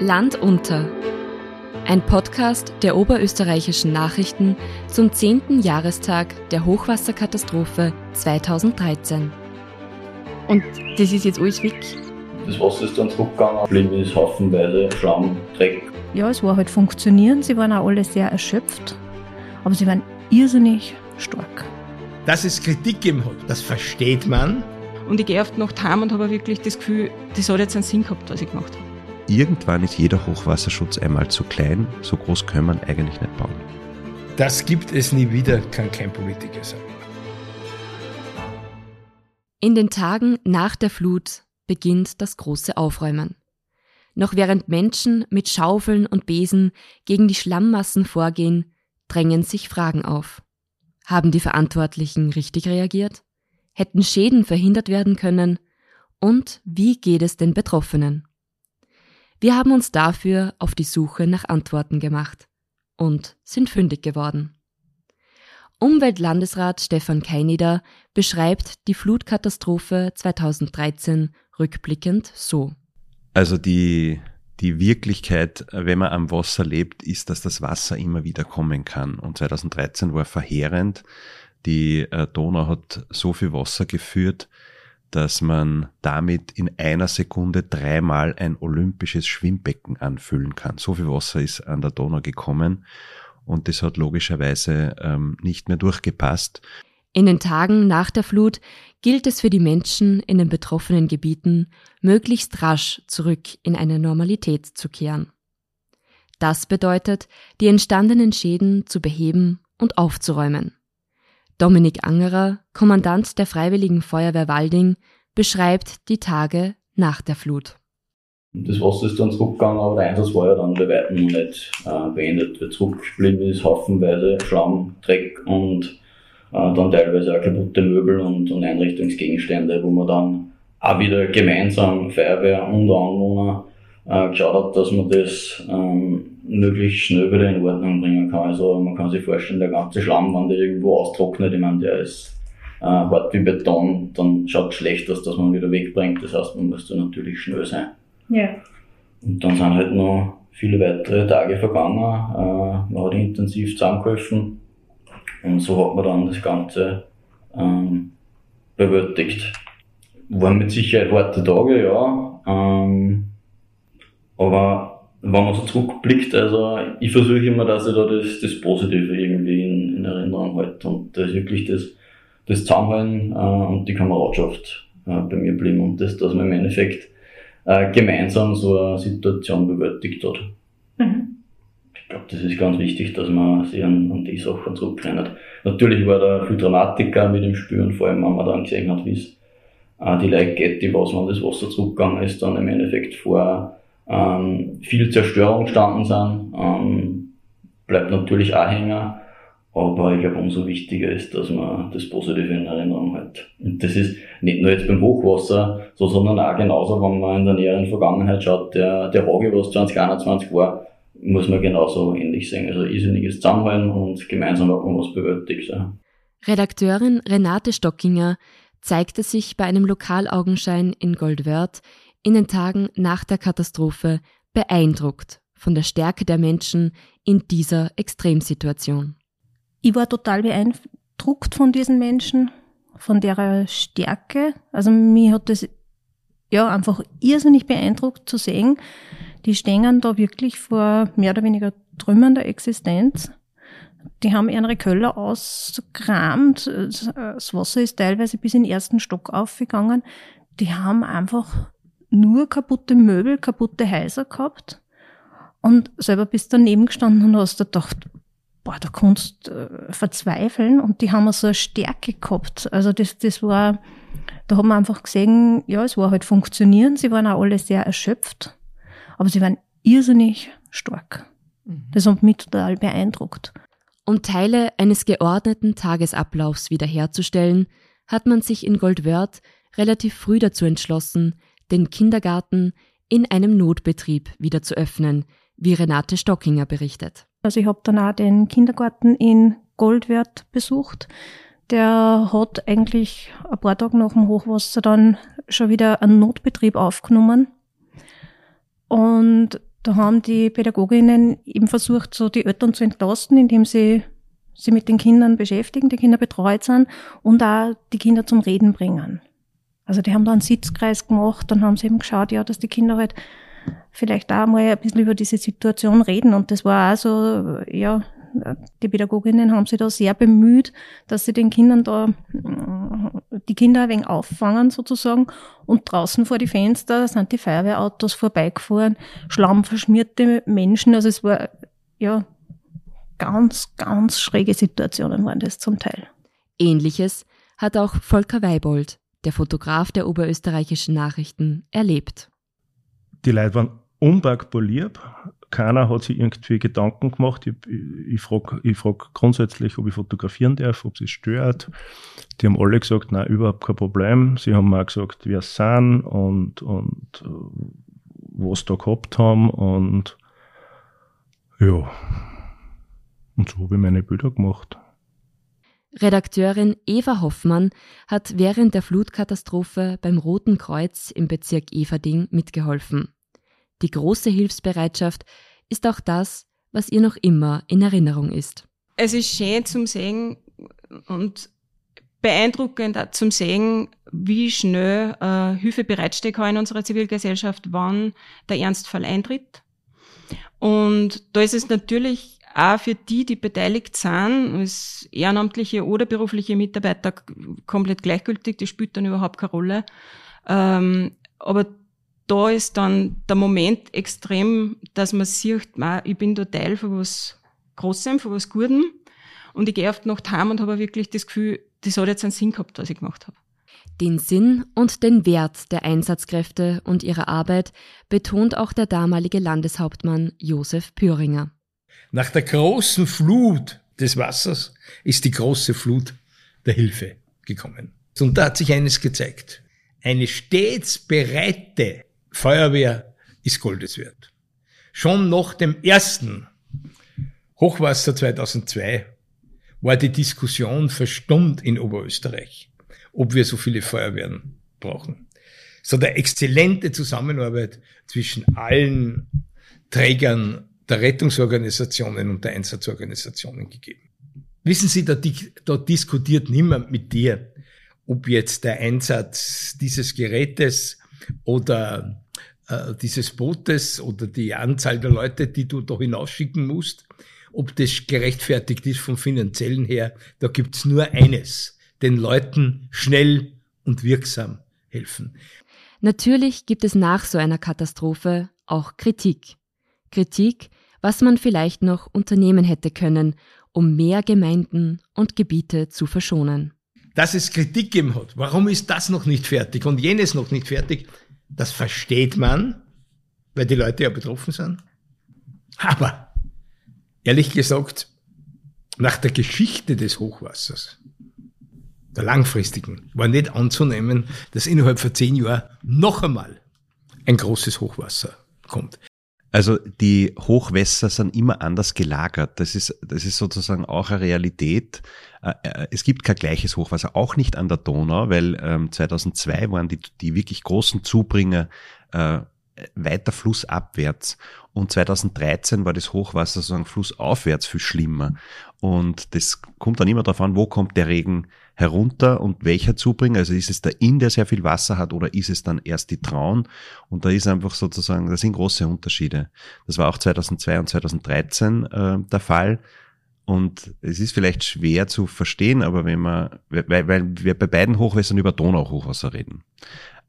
Land unter. Ein Podcast der oberösterreichischen Nachrichten zum 10. Jahrestag der Hochwasserkatastrophe 2013. Und das ist jetzt alles weg. Das Wasser ist dann zurückgegangen, geblieben ist haufenweise Schlamm, Dreck. Ja, es war halt funktionieren. Sie waren auch alle sehr erschöpft, aber sie waren irrsinnig stark. Dass es Kritik gegeben hat, das versteht man. Und ich gehe oft noch heim und habe wirklich das Gefühl, das hat jetzt einen Sinn gehabt, was ich gemacht habe. Irgendwann ist jeder Hochwasserschutz einmal zu klein, so groß kann man eigentlich nicht bauen. Das gibt es nie wieder, kann kein Politiker sagen. In den Tagen nach der Flut beginnt das große Aufräumen. Noch während Menschen mit Schaufeln und Besen gegen die Schlammmassen vorgehen, drängen sich Fragen auf. Haben die Verantwortlichen richtig reagiert? Hätten Schäden verhindert werden können? Und wie geht es den Betroffenen? Wir haben uns dafür auf die Suche nach Antworten gemacht und sind fündig geworden. Umweltlandesrat Stefan Keinider beschreibt die Flutkatastrophe 2013 rückblickend so. Also die, die Wirklichkeit, wenn man am Wasser lebt, ist, dass das Wasser immer wieder kommen kann. Und 2013 war verheerend. Die äh, Donau hat so viel Wasser geführt, dass man damit in einer Sekunde dreimal ein olympisches Schwimmbecken anfüllen kann. So viel Wasser ist an der Donau gekommen und das hat logischerweise ähm, nicht mehr durchgepasst. In den Tagen nach der Flut gilt es für die Menschen in den betroffenen Gebieten, möglichst rasch zurück in eine Normalität zu kehren. Das bedeutet, die entstandenen Schäden zu beheben und aufzuräumen. Dominik Angerer, Kommandant der Freiwilligen Feuerwehr Walding, beschreibt die Tage nach der Flut. Das Wasser ist dann zurückgegangen, aber der Einsatz war ja dann bei weitem noch nicht äh, beendet. Weil zurückgeblieben ist haufenweise Schlamm, Dreck und äh, dann teilweise auch kaputte Möbel und, und Einrichtungsgegenstände, wo man dann auch wieder gemeinsam Feuerwehr und Anwohner äh, geschaut hat, dass man das ähm, möglichst schnell wieder in Ordnung bringen kann. Also man kann sich vorstellen, der ganze Schlamm, wenn der irgendwo austrocknet, ich meine, der ist äh, hart wie Beton, dann schaut es schlecht aus, dass man wieder wegbringt. Das heißt, man muss da natürlich schnell sein. Ja. Und dann sind halt noch viele weitere Tage vergangen. Äh, man hat intensiv zusammengeholfen und so hat man dann das Ganze ähm, bewältigt. Waren mit Sicherheit harte Tage, ja. Ähm, aber wenn man so zurückblickt, also ich versuche immer, dass ich da das, das Positive irgendwie in, in Erinnerung halte und das wirklich das, das Zusammenhalten äh, und die Kameradschaft äh, bei mir blieben und das, dass man im Endeffekt äh, gemeinsam so eine Situation bewältigt hat. Mhm. Ich glaube, das ist ganz wichtig, dass man sich an, an die Sachen zurückrennt. Natürlich war da viel Dramatiker mit dem Spüren, vor allem wenn man dann gesehen hat, wie es äh, die Leute geht, die was, wenn das Wasser zurückgegangen ist, dann im Endeffekt vor ähm, viel Zerstörung gestanden sind, ähm, bleibt natürlich auch hängen. Aber ich glaube, umso wichtiger ist, dass man das Positive in Erinnerung hat. Und das ist nicht nur jetzt beim Hochwasser so, sondern auch genauso, wenn man in der näheren Vergangenheit schaut, der, der Hage, was 2021 war, muss man genauso ähnlich sehen. Also irrsinniges Zusammenhalten und gemeinsam hat man was bewältigt. Ja. Redakteurin Renate Stockinger zeigte sich bei einem Lokalaugenschein in Goldwörth in den Tagen nach der Katastrophe beeindruckt von der Stärke der Menschen in dieser Extremsituation. Ich war total beeindruckt von diesen Menschen, von der Stärke. Also mir hat das ja einfach irrsinnig beeindruckt zu sehen. Die stehen da wirklich vor mehr oder weniger Trümmern der Existenz. Die haben ihre Köller ausgekramt. Das Wasser ist teilweise bis in den ersten Stock aufgegangen. Die haben einfach nur kaputte Möbel, kaputte Häuser gehabt und selber bist daneben gestanden und hast da gedacht, boah, da kannst äh, verzweifeln und die haben so eine Stärke gehabt. Also das, das war, da haben wir einfach gesehen, ja, es war halt funktionieren. Sie waren auch alle sehr erschöpft, aber sie waren irrsinnig stark. Mhm. Das hat mich total beeindruckt. Um Teile eines geordneten Tagesablaufs wiederherzustellen, hat man sich in Goldwörth relativ früh dazu entschlossen, den Kindergarten in einem Notbetrieb wieder zu öffnen, wie Renate Stockinger berichtet. Also ich habe auch den Kindergarten in Goldwert besucht. Der hat eigentlich ein paar Tage nach dem Hochwasser dann schon wieder einen Notbetrieb aufgenommen. Und Da haben die Pädagoginnen eben versucht, so die Eltern zu entlasten, indem sie sie mit den Kindern beschäftigen, die Kinder betreut sind und auch die Kinder zum Reden bringen. Also die haben da einen Sitzkreis gemacht, dann haben sie eben geschaut, ja, dass die Kinder halt vielleicht auch mal ein bisschen über diese Situation reden. Und das war auch so, ja, die Pädagoginnen haben sich da sehr bemüht, dass sie den Kindern da, die Kinder ein wenig auffangen sozusagen. Und draußen vor die Fenster sind die Feuerwehrautos vorbeigefahren, schlammverschmierte Menschen. Also es war, ja, ganz, ganz schräge Situationen waren das zum Teil. Ähnliches hat auch Volker Weibold, der Fotograf der oberösterreichischen Nachrichten, erlebt. Die Leute waren unpackbar. Keiner hat sich irgendwie Gedanken gemacht. Ich, ich, frage frag grundsätzlich, ob ich fotografieren darf, ob es stört. Die haben alle gesagt, nein, überhaupt kein Problem. Sie haben auch gesagt, wer es sind und, und äh, was da gehabt haben. Und ja, und so habe ich meine Bilder gemacht. Redakteurin Eva Hoffmann hat während der Flutkatastrophe beim Roten Kreuz im Bezirk Everding mitgeholfen. Die große Hilfsbereitschaft ist auch das, was ihr noch immer in Erinnerung ist. Es ist schön zum Sehen und beeindruckend zum Sehen, wie schnell äh, Hilfe bereitstehen kann in unserer Zivilgesellschaft, wann der Ernstfall eintritt. Und da ist es natürlich auch für die, die beteiligt sind, als ehrenamtliche oder berufliche Mitarbeiter komplett gleichgültig, das spielt dann überhaupt keine Rolle. Ähm, aber da ist dann der Moment extrem, dass man sieht, ich bin da Teil von was Großem, von was Gutem und ich gehe oft noch heim und habe wirklich das Gefühl, das hat jetzt einen Sinn gehabt, was ich gemacht habe. Den Sinn und den Wert der Einsatzkräfte und ihrer Arbeit betont auch der damalige Landeshauptmann Josef Püringer. Nach der großen Flut des Wassers ist die große Flut der Hilfe gekommen. Und da hat sich eines gezeigt. Eine stets bereite Feuerwehr ist Goldes wert. Schon nach dem ersten Hochwasser 2002 war die Diskussion verstummt in Oberösterreich, ob wir so viele Feuerwehren brauchen. Hat eine exzellente Zusammenarbeit zwischen allen Trägern der Rettungsorganisationen und der Einsatzorganisationen gegeben. Wissen Sie, da, da diskutiert niemand mit dir, ob jetzt der Einsatz dieses Gerätes oder äh, dieses Bootes oder die Anzahl der Leute, die du da hinausschicken musst, ob das gerechtfertigt ist vom finanziellen her. Da gibt's nur eines, den Leuten schnell und wirksam helfen. Natürlich gibt es nach so einer Katastrophe auch Kritik. Kritik, was man vielleicht noch unternehmen hätte können, um mehr Gemeinden und Gebiete zu verschonen. Dass es Kritik gegeben hat, warum ist das noch nicht fertig und jenes noch nicht fertig, das versteht man, weil die Leute ja betroffen sind. Aber ehrlich gesagt, nach der Geschichte des Hochwassers, der langfristigen, war nicht anzunehmen, dass innerhalb von zehn Jahren noch einmal ein großes Hochwasser kommt. Also die Hochwässer sind immer anders gelagert. Das ist, das ist sozusagen auch eine Realität. Äh, äh, es gibt kein gleiches Hochwasser, auch nicht an der Donau, weil 2002 ähm, waren die, die wirklich großen Zubringer äh, weiter flussabwärts. Und 2013 war das Hochwasser sozusagen flussaufwärts viel schlimmer. Und das kommt dann immer darauf an, wo kommt der Regen herunter und welcher Zubringer. Also ist es der Inn, der sehr viel Wasser hat oder ist es dann erst die Traun? Und da ist einfach sozusagen, das sind große Unterschiede. Das war auch 2002 und 2013 äh, der Fall. Und es ist vielleicht schwer zu verstehen, aber wenn man, weil, weil wir bei beiden Hochwässern über Donau-Hochwasser reden.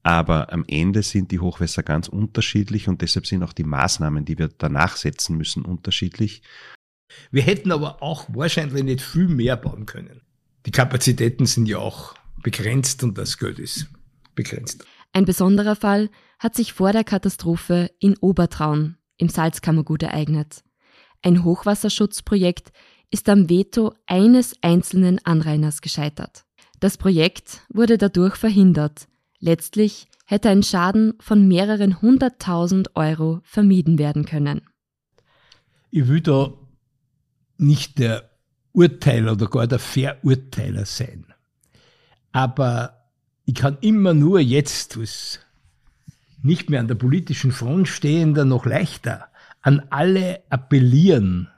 Aber am Ende sind die Hochwässer ganz unterschiedlich und deshalb sind auch die Maßnahmen, die wir danach setzen müssen, unterschiedlich. Wir hätten aber auch wahrscheinlich nicht viel mehr bauen können. Die Kapazitäten sind ja auch begrenzt und das Geld ist begrenzt. Ein besonderer Fall hat sich vor der Katastrophe in Obertraun im Salzkammergut ereignet. Ein Hochwasserschutzprojekt ist am Veto eines einzelnen Anrainers gescheitert. Das Projekt wurde dadurch verhindert, Letztlich hätte ein Schaden von mehreren hunderttausend Euro vermieden werden können. Ich will da nicht der Urteiler oder gar der Verurteiler sein. Aber ich kann immer nur jetzt, als nicht mehr an der politischen Front stehender, noch leichter an alle appellieren,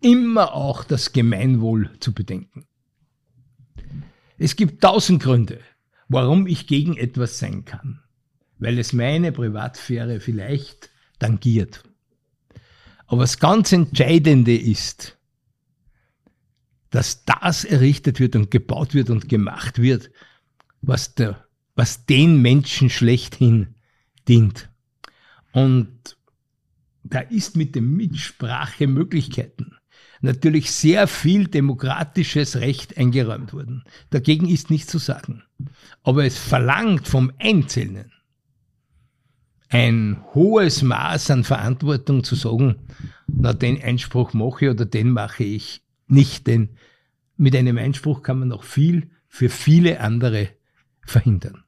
immer auch das Gemeinwohl zu bedenken. Es gibt tausend Gründe, warum ich gegen etwas sein kann, weil es meine Privatsphäre vielleicht tangiert. Aber das ganz Entscheidende ist, dass das errichtet wird und gebaut wird und gemacht wird, was, der, was den Menschen schlechthin dient. Und da ist mit den Mitsprachemöglichkeiten natürlich sehr viel demokratisches Recht eingeräumt worden. Dagegen ist nichts zu sagen. Aber es verlangt vom Einzelnen ein hohes Maß an Verantwortung zu sagen, na, den Einspruch mache ich oder den mache ich nicht, denn mit einem Einspruch kann man noch viel für viele andere verhindern.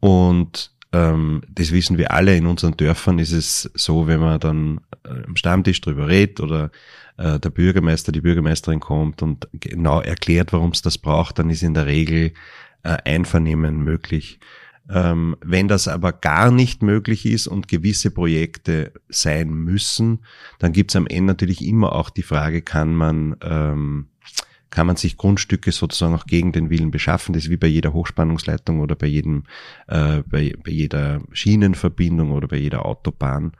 Und ähm, das wissen wir alle, in unseren Dörfern ist es so, wenn man dann äh, am Stammtisch drüber redet oder äh, der Bürgermeister, die Bürgermeisterin kommt und genau erklärt, warum es das braucht, dann ist in der Regel äh, Einvernehmen möglich. Ähm, wenn das aber gar nicht möglich ist und gewisse Projekte sein müssen, dann gibt es am Ende natürlich immer auch die Frage, kann man ähm, kann man sich Grundstücke sozusagen auch gegen den Willen beschaffen. Das ist wie bei jeder Hochspannungsleitung oder bei jedem, äh, bei, bei jeder Schienenverbindung oder bei jeder Autobahn.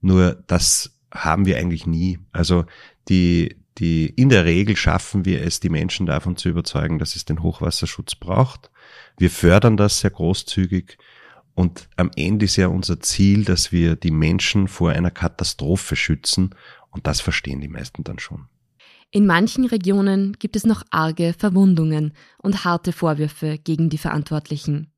Nur das haben wir eigentlich nie. Also die, die, in der Regel schaffen wir es, die Menschen davon zu überzeugen, dass es den Hochwasserschutz braucht. Wir fördern das sehr großzügig. Und am Ende ist ja unser Ziel, dass wir die Menschen vor einer Katastrophe schützen. Und das verstehen die meisten dann schon. In manchen Regionen gibt es noch arge Verwundungen und harte Vorwürfe gegen die Verantwortlichen.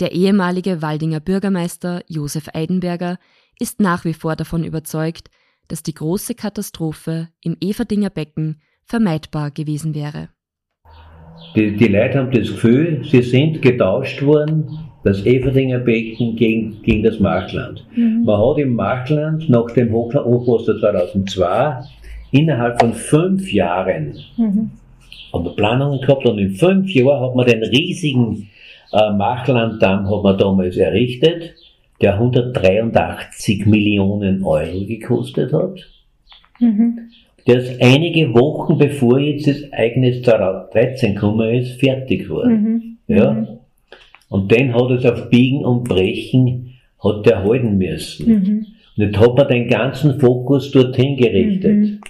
Der ehemalige Waldinger Bürgermeister Josef Eidenberger ist nach wie vor davon überzeugt, dass die große Katastrophe im Everdinger Becken vermeidbar gewesen wäre. Die, die Leute haben das Gefühl, sie sind getauscht worden, das Everdinger Becken gegen, gegen das Markland. Mhm. Man hat im Markland nach dem Hochwasser 2002 innerhalb von fünf Jahren mhm. haben wir Planungen gehabt und in fünf Jahren hat man den riesigen äh, Machlanddamm hat man damals errichtet, der 183 Millionen Euro gekostet hat. Mhm. Der ist einige Wochen bevor jetzt das Ereignis 2013 gekommen ist, fertig war. Mhm. Ja? Mhm. Und den hat es auf Biegen und Brechen hat der halten müssen. Und jetzt hat man den ganzen Fokus dorthin gerichtet. Mhm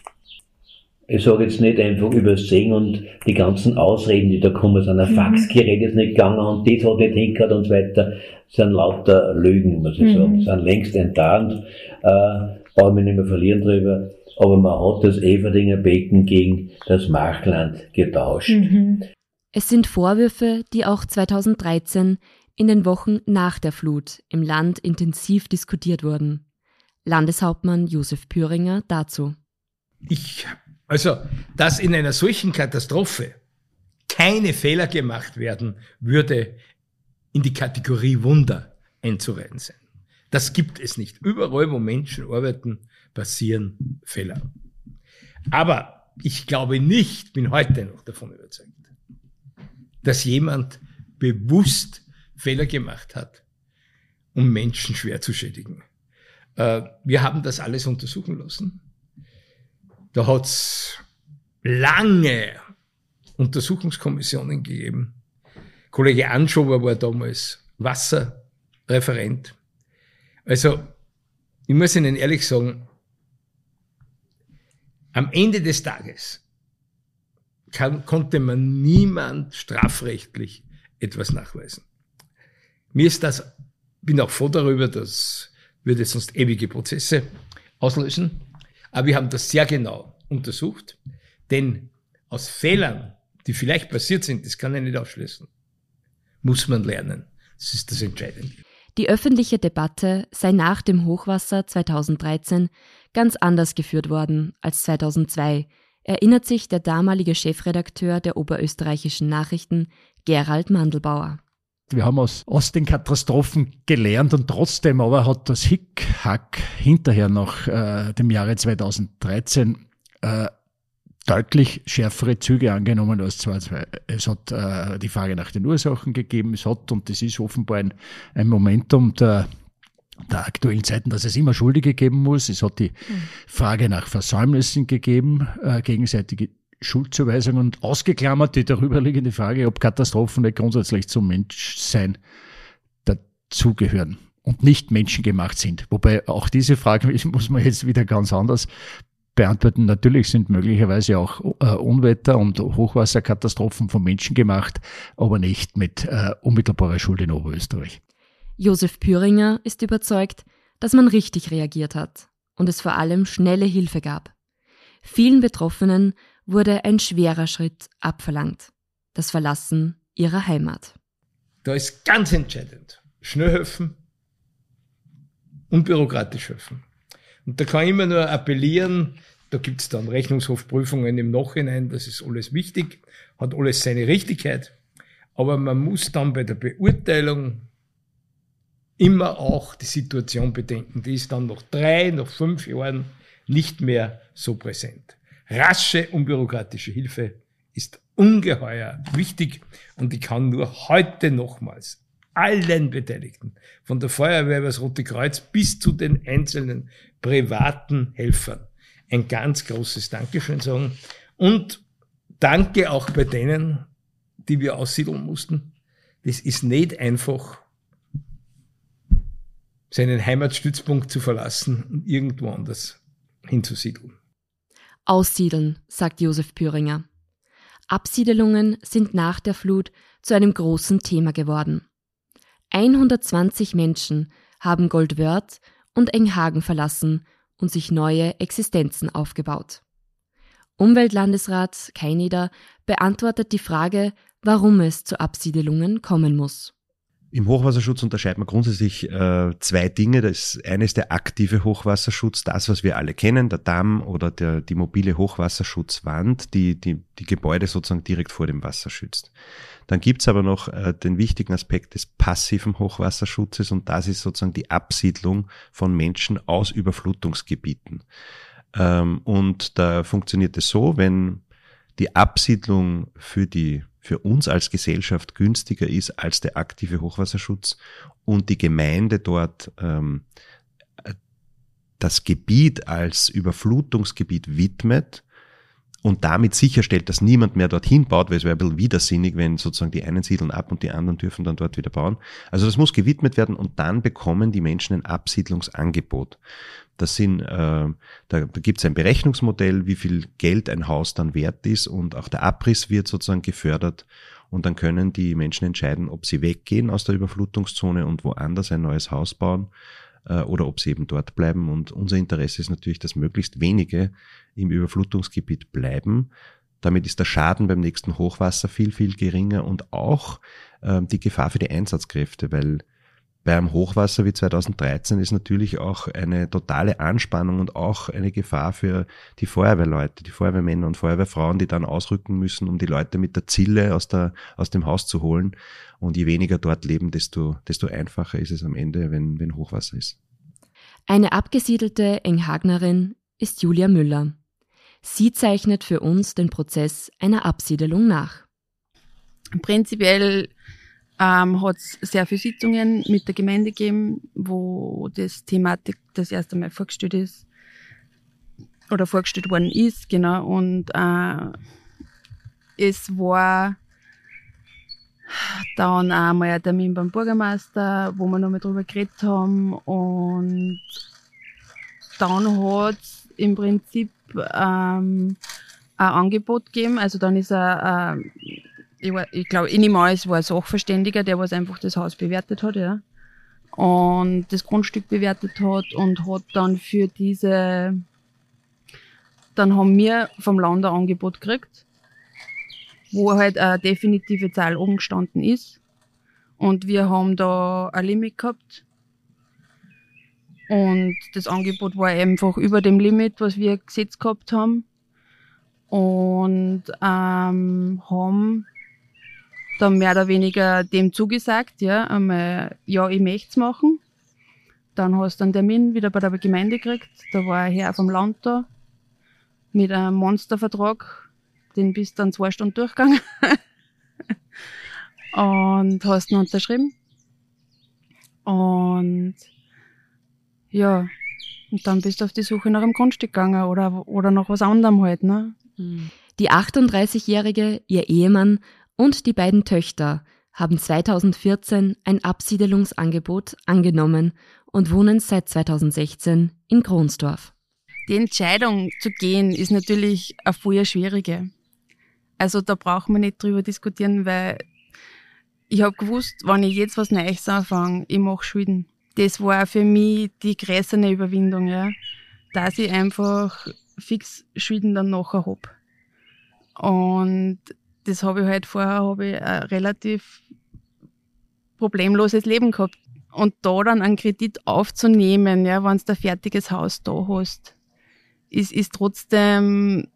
ich sage jetzt nicht einfach übersehen und die ganzen Ausreden, die da kommen, sind ein mhm. Faxgerät ist nicht gegangen und das hat nicht hingehört und so weiter, sind lauter Lügen, muss ich mhm. sagen, sind längst enttarnt, äh, brauchen wir nicht mehr verlieren drüber, aber man hat das Everdinger Becken gegen das Machland getauscht. Mhm. Es sind Vorwürfe, die auch 2013 in den Wochen nach der Flut im Land intensiv diskutiert wurden. Landeshauptmann Josef Püringer dazu. Ich also, dass in einer solchen Katastrophe keine Fehler gemacht werden, würde in die Kategorie Wunder einzureihen sein. Das gibt es nicht. Überall, wo Menschen arbeiten, passieren Fehler. Aber ich glaube nicht, bin heute noch davon überzeugt, dass jemand bewusst Fehler gemacht hat, um Menschen schwer zu schädigen. Äh, wir haben das alles untersuchen lassen. Da hat's lange Untersuchungskommissionen gegeben. Kollege Anschober war damals Wasserreferent. Also, ich muss Ihnen ehrlich sagen, am Ende des Tages kann, konnte man niemand strafrechtlich etwas nachweisen. Mir ist das, bin auch froh darüber, das würde sonst ewige Prozesse auslösen. Aber wir haben das sehr genau untersucht, denn aus Fehlern, die vielleicht passiert sind, das kann ich nicht ausschließen, muss man lernen. Das ist das Entscheidende. Die öffentliche Debatte sei nach dem Hochwasser 2013 ganz anders geführt worden als 2002, erinnert sich der damalige Chefredakteur der oberösterreichischen Nachrichten Gerald Mandelbauer. Wir haben aus, aus den Katastrophen gelernt und trotzdem aber hat das Hickhack hinterher nach äh, dem Jahre 2013 äh, deutlich schärfere Züge angenommen als 2002. Es hat äh, die Frage nach den Ursachen gegeben, es hat, und das ist offenbar ein, ein Momentum der der aktuellen Zeiten, dass es immer Schuldige geben muss. Es hat die Frage nach Versäumnissen gegeben, äh, gegenseitige Schuldzuweisung und ausgeklammert die darüberliegende Frage, ob Katastrophen nicht grundsätzlich zum Menschsein dazugehören und nicht menschengemacht sind. Wobei auch diese Frage muss man jetzt wieder ganz anders beantworten. Natürlich sind möglicherweise auch äh, Unwetter und Hochwasserkatastrophen von Menschen gemacht, aber nicht mit äh, unmittelbarer Schuld in Oberösterreich. Josef Püringer ist überzeugt, dass man richtig reagiert hat und es vor allem schnelle Hilfe gab. Vielen Betroffenen wurde ein schwerer Schritt abverlangt. Das Verlassen ihrer Heimat. Da ist ganz entscheidend. Schnell helfen, unbürokratisch helfen. Und da kann ich immer nur appellieren, da gibt es dann Rechnungshofprüfungen im Nachhinein, das ist alles wichtig, hat alles seine Richtigkeit. Aber man muss dann bei der Beurteilung immer auch die Situation bedenken. Die ist dann nach drei, nach fünf Jahren nicht mehr so präsent. Rasche, unbürokratische Hilfe ist ungeheuer wichtig und ich kann nur heute nochmals allen Beteiligten, von der Feuerwehr über das Rote Kreuz bis zu den einzelnen privaten Helfern, ein ganz großes Dankeschön sagen. Und danke auch bei denen, die wir aussiedeln mussten. Das ist nicht einfach, seinen Heimatstützpunkt zu verlassen und irgendwo anders hinzusiedeln. Aussiedeln, sagt Josef Püringer. Absiedelungen sind nach der Flut zu einem großen Thema geworden. 120 Menschen haben Goldwörth und Enghagen verlassen und sich neue Existenzen aufgebaut. Umweltlandesrat Keineder beantwortet die Frage, warum es zu Absiedelungen kommen muss. Im Hochwasserschutz unterscheidet man grundsätzlich äh, zwei Dinge. Das eine ist der aktive Hochwasserschutz, das, was wir alle kennen, der Damm oder der, die mobile Hochwasserschutzwand, die, die die Gebäude sozusagen direkt vor dem Wasser schützt. Dann gibt's aber noch äh, den wichtigen Aspekt des passiven Hochwasserschutzes und das ist sozusagen die Absiedlung von Menschen aus Überflutungsgebieten. Ähm, und da funktioniert es so, wenn die Absiedlung für die für uns als Gesellschaft günstiger ist als der aktive Hochwasserschutz und die Gemeinde dort ähm, das Gebiet als Überflutungsgebiet widmet und damit sicherstellt, dass niemand mehr dorthin baut, weil es wäre ein bisschen widersinnig, wenn sozusagen die einen siedeln ab und die anderen dürfen dann dort wieder bauen. Also das muss gewidmet werden und dann bekommen die Menschen ein Absiedlungsangebot. Das sind, äh, da, da gibt es ein Berechnungsmodell, wie viel Geld ein Haus dann wert ist und auch der Abriss wird sozusagen gefördert und dann können die Menschen entscheiden, ob sie weggehen aus der Überflutungszone und woanders ein neues Haus bauen oder ob sie eben dort bleiben. Und unser Interesse ist natürlich, dass möglichst wenige im Überflutungsgebiet bleiben. Damit ist der Schaden beim nächsten Hochwasser viel, viel geringer und auch äh, die Gefahr für die Einsatzkräfte, weil beim Hochwasser wie 2013 ist natürlich auch eine totale Anspannung und auch eine Gefahr für die Feuerwehrleute, die Feuerwehrmänner und Feuerwehrfrauen, die dann ausrücken müssen, um die Leute mit der Zille aus, der, aus dem Haus zu holen. Und je weniger dort leben, desto, desto einfacher ist es am Ende, wenn, wenn Hochwasser ist. Eine abgesiedelte Enghagnerin ist Julia Müller. Sie zeichnet für uns den Prozess einer Absiedelung nach. Prinzipiell ähm, hat es sehr viele Sitzungen mit der Gemeinde gegeben, wo das Thematik das erste Mal vorgestellt ist oder vorgestellt worden ist, genau. Und äh, es war dann auch mal ein Termin beim Bürgermeister, wo wir nochmal drüber geredet haben. Und dann hat es im Prinzip ähm, ein Angebot gegeben. Also dann ist er äh, ich, ich glaube, ich nehme es war ein Sachverständiger, der was einfach das Haus bewertet hat, ja. Und das Grundstück bewertet hat und hat dann für diese, dann haben wir vom Land ein Angebot gekriegt, wo halt eine definitive Zahl oben gestanden ist. Und wir haben da ein Limit gehabt. Und das Angebot war einfach über dem Limit, was wir gesetzt gehabt haben. Und ähm, haben dann mehr oder weniger dem zugesagt, ja, einmal, ja, ich möchte es machen. Dann hast du einen Termin wieder bei der Gemeinde gekriegt. Da war ein Herr vom Land da mit einem Monstervertrag. Den bist dann zwei Stunden durchgegangen. und hast ihn unterschrieben. Und ja, und dann bist du auf die Suche nach einem Grundstück gegangen oder, oder nach was anderem halt, ne? Die 38-Jährige, ihr Ehemann und die beiden Töchter haben 2014 ein Absiedelungsangebot angenommen und wohnen seit 2016 in Kronsdorf. Die Entscheidung zu gehen ist natürlich eine vorher schwierige. Also da braucht man nicht drüber diskutieren, weil ich habe gewusst, wenn ich jetzt was Neues anfange, ich mache Schulden. Das war für mich die größere Überwindung, ja. Dass ich einfach fix Schulden dann nachher hab. Und das habe ich halt vorher hab ich ein relativ problemloses Leben gehabt. Und da dann einen Kredit aufzunehmen, ja, wenn du ein fertiges Haus da hast, ist, ist trotzdem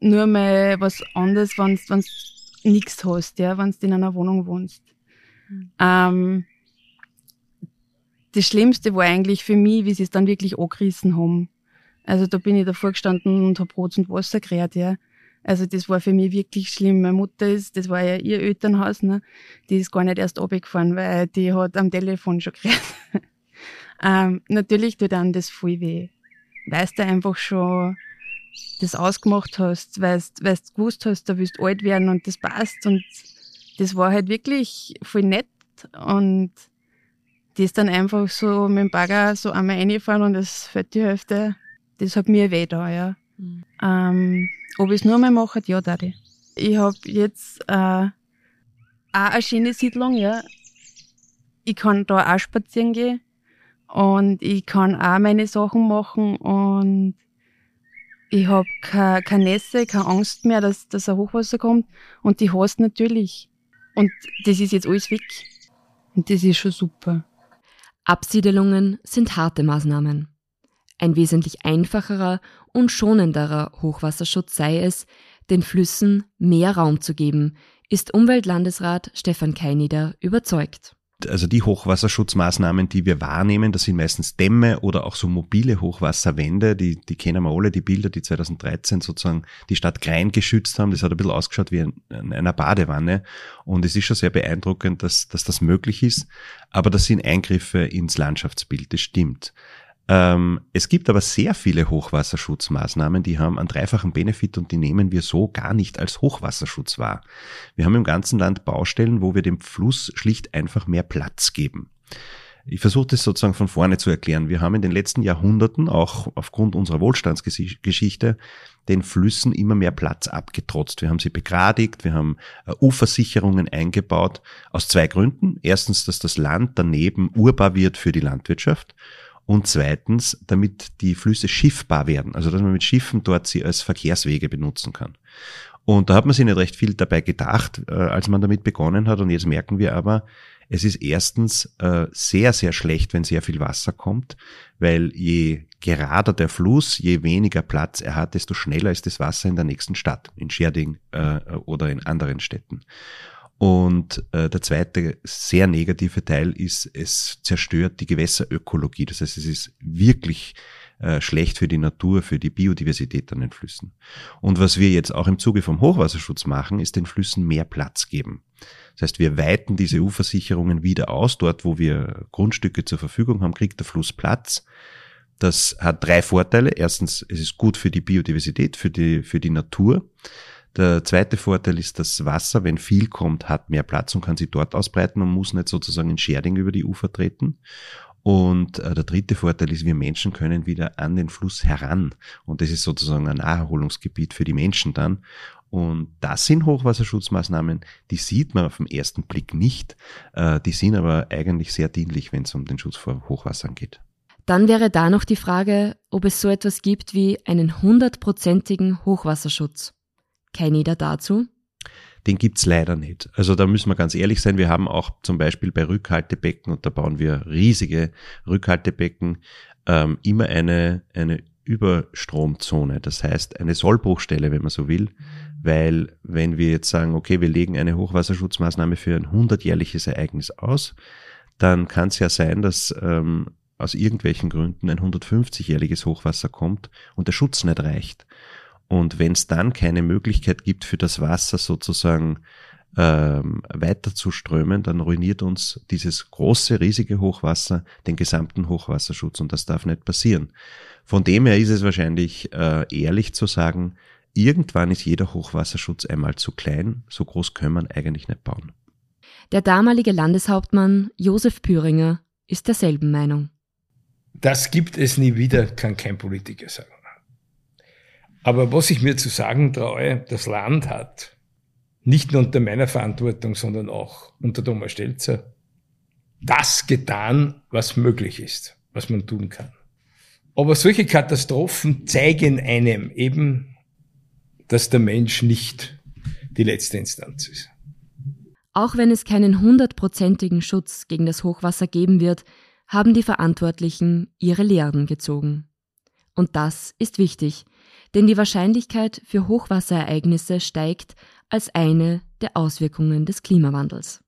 nur mal was anderes, wenn du nichts hast, ja, wenn du in einer Wohnung wohnst. Mhm. Ähm, das Schlimmste war eigentlich für mich, wie sie es dann wirklich angerissen haben. Also da bin ich davor gestanden und hab Brot und Wasser gerät, ja. Also das war für mich wirklich schlimm. Meine Mutter ist, das war ja ihr Elternhaus, ne? die ist gar nicht erst runtergefahren, weil die hat am Telefon schon geredet. ähm, natürlich tut dann das voll weh. Weil du einfach schon das ausgemacht hast, weil du gewusst hast, da willst du alt werden und das passt. Und das war halt wirklich voll nett. Und ist dann einfach so mit dem Bagger so einmal reingefahren und es fällt die Hälfte. Das hat mir weh da, ja. Mhm. Ähm, ob ich es nur mal mache, ja, da ich. Ich habe jetzt äh, auch eine schöne Siedlung, ja. Ich kann da auch spazieren gehen und ich kann auch meine Sachen machen und ich habe keine, keine Nässe, keine Angst mehr, dass, dass ein Hochwasser kommt und die hast natürlich. Und das ist jetzt alles weg. Und das ist schon super. Absiedelungen sind harte Maßnahmen. Ein wesentlich einfacherer und schonenderer Hochwasserschutz sei es, den Flüssen mehr Raum zu geben, ist Umweltlandesrat Stefan Keinider überzeugt. Also die Hochwasserschutzmaßnahmen, die wir wahrnehmen, das sind meistens Dämme oder auch so mobile Hochwasserwände, die, die kennen wir alle, die Bilder, die 2013 sozusagen die Stadt Grein geschützt haben, das hat ein bisschen ausgeschaut wie in einer Badewanne. Und es ist schon sehr beeindruckend, dass, dass das möglich ist, aber das sind Eingriffe ins Landschaftsbild, das stimmt. Ähm, es gibt aber sehr viele Hochwasserschutzmaßnahmen, die haben einen dreifachen Benefit und die nehmen wir so gar nicht als Hochwasserschutz wahr. Wir haben im ganzen Land Baustellen, wo wir dem Fluss schlicht einfach mehr Platz geben. Ich versuche das sozusagen von vorne zu erklären. Wir haben in den letzten Jahrhunderten, auch aufgrund unserer Wohlstandsgeschichte, den Flüssen immer mehr Platz abgetrotzt. Wir haben sie begradigt, wir haben äh, Uversicherungen eingebaut, aus zwei Gründen. Erstens, dass das Land daneben urbar wird für die Landwirtschaft und zweitens, damit die Flüsse schiffbar werden, also dass man mit Schiffen dort sie als Verkehrswege benutzen kann. Und da hat man sich nicht recht viel dabei gedacht, äh, als man damit begonnen hat. Und jetzt merken wir aber, es ist erstens äh, sehr, sehr schlecht, wenn sehr viel Wasser kommt, weil je gerader der Fluss, je weniger Platz er hat, desto schneller ist das Wasser in der nächsten Stadt, in Scherding äh, oder in anderen Städten. Und äh, der zweite sehr negative Teil ist, es zerstört die Gewässerökologie. Das heißt, es ist wirklich äh, schlecht für die Natur, für die Biodiversität an den Flüssen. Und was wir jetzt auch im Zuge vom Hochwasserschutz machen, ist den Flüssen mehr Platz geben. Das heißt, wir weiten diese Ufersicherungen wieder aus. Dort, wo wir Grundstücke zur Verfügung haben, kriegt der Fluss Platz. Das hat drei Vorteile. Erstens, es ist gut für die Biodiversität, für die, für die Natur. Der zweite Vorteil ist, dass Wasser, wenn viel kommt, hat mehr Platz und kann sich dort ausbreiten und muss nicht sozusagen in Scherding über die Ufer treten. Und äh, der dritte Vorteil ist, wir Menschen können wieder an den Fluss heran. Und das ist sozusagen ein Naherholungsgebiet für die Menschen dann. Und das sind Hochwasserschutzmaßnahmen, die sieht man auf den ersten Blick nicht. Äh, die sind aber eigentlich sehr dienlich, wenn es um den Schutz vor Hochwassern geht. Dann wäre da noch die Frage, ob es so etwas gibt wie einen hundertprozentigen Hochwasserschutz. Kein jeder dazu? Den gibt's leider nicht. Also da müssen wir ganz ehrlich sein, wir haben auch zum Beispiel bei Rückhaltebecken, und da bauen wir riesige Rückhaltebecken, ähm, immer eine, eine Überstromzone, das heißt eine Sollbruchstelle, wenn man so will, weil wenn wir jetzt sagen, okay, wir legen eine Hochwasserschutzmaßnahme für ein hundertjährliches Ereignis aus, dann kann es ja sein, dass ähm, aus irgendwelchen Gründen ein 150-jähriges Hochwasser kommt und der Schutz nicht reicht. Und wenn es dann keine Möglichkeit gibt für das Wasser sozusagen ähm, weiter zu strömen, dann ruiniert uns dieses große, riesige Hochwasser den gesamten Hochwasserschutz und das darf nicht passieren. Von dem her ist es wahrscheinlich äh, ehrlich zu sagen, irgendwann ist jeder Hochwasserschutz einmal zu klein, so groß können man eigentlich nicht bauen. Der damalige Landeshauptmann Josef Püringer ist derselben Meinung. Das gibt es nie wieder, kann kein Politiker sagen. Aber was ich mir zu sagen traue, das Land hat, nicht nur unter meiner Verantwortung, sondern auch unter Thomas Stelzer, das getan, was möglich ist, was man tun kann. Aber solche Katastrophen zeigen einem eben, dass der Mensch nicht die letzte Instanz ist. Auch wenn es keinen hundertprozentigen Schutz gegen das Hochwasser geben wird, haben die Verantwortlichen ihre Lehren gezogen. Und das ist wichtig, denn die Wahrscheinlichkeit für Hochwasserereignisse steigt als eine der Auswirkungen des Klimawandels.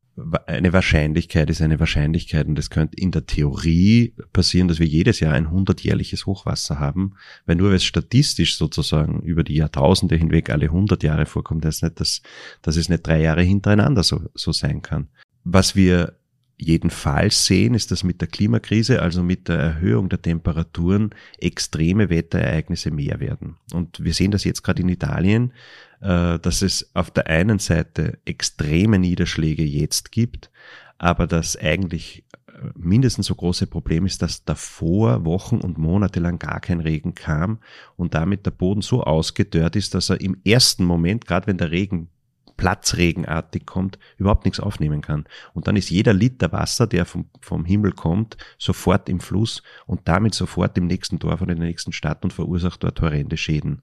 Eine Wahrscheinlichkeit ist eine Wahrscheinlichkeit und es könnte in der Theorie passieren, dass wir jedes Jahr ein hundertjährliches Hochwasser haben, weil nur weil es statistisch sozusagen über die Jahrtausende hinweg alle hundert Jahre vorkommt, das nicht, dass, dass es nicht drei Jahre hintereinander so, so sein kann. Was wir jedenfalls sehen, ist, dass mit der Klimakrise, also mit der Erhöhung der Temperaturen, extreme Wetterereignisse mehr werden. Und wir sehen das jetzt gerade in Italien, äh, dass es auf der einen Seite extreme Niederschläge jetzt gibt, aber das eigentlich äh, mindestens so große Problem ist, dass davor Wochen und Monate lang gar kein Regen kam und damit der Boden so ausgedörrt ist, dass er im ersten Moment, gerade wenn der Regen platzregenartig kommt, überhaupt nichts aufnehmen kann. Und dann ist jeder Liter Wasser, der vom, vom Himmel kommt, sofort im Fluss und damit sofort im nächsten Dorf oder in der nächsten Stadt und verursacht dort horrende Schäden.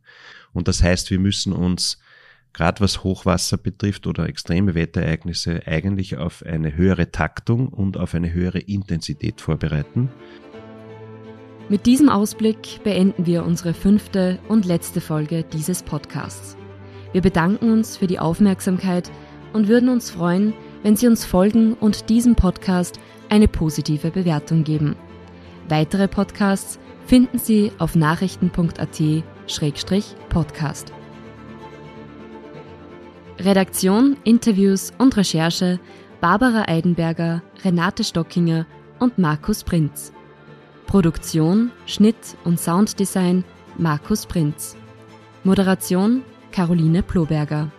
Und das heißt, wir müssen uns gerade was Hochwasser betrifft oder extreme Wetterereignisse eigentlich auf eine höhere Taktung und auf eine höhere Intensität vorbereiten. Mit diesem Ausblick beenden wir unsere fünfte und letzte Folge dieses Podcasts. Wir bedanken uns für die Aufmerksamkeit und würden uns freuen, wenn Sie uns folgen und diesem Podcast eine positive Bewertung geben. Weitere Podcasts finden Sie auf nachrichten.at-podcast. Redaktion, Interviews und Recherche Barbara Eidenberger, Renate Stockinger und Markus Prinz. Produktion, Schnitt und Sounddesign Markus Prinz. Moderation Caroline Ploberger.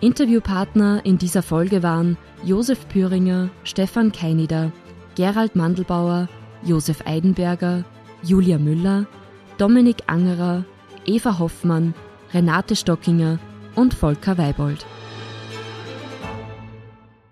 Interviewpartner in dieser Folge waren Josef Püringer, Stefan Keinider, Gerald Mandelbauer, Josef Eidenberger, Julia Müller, Dominik Angerer, Eva Hoffmann, Renate Stockinger und Volker Weibold.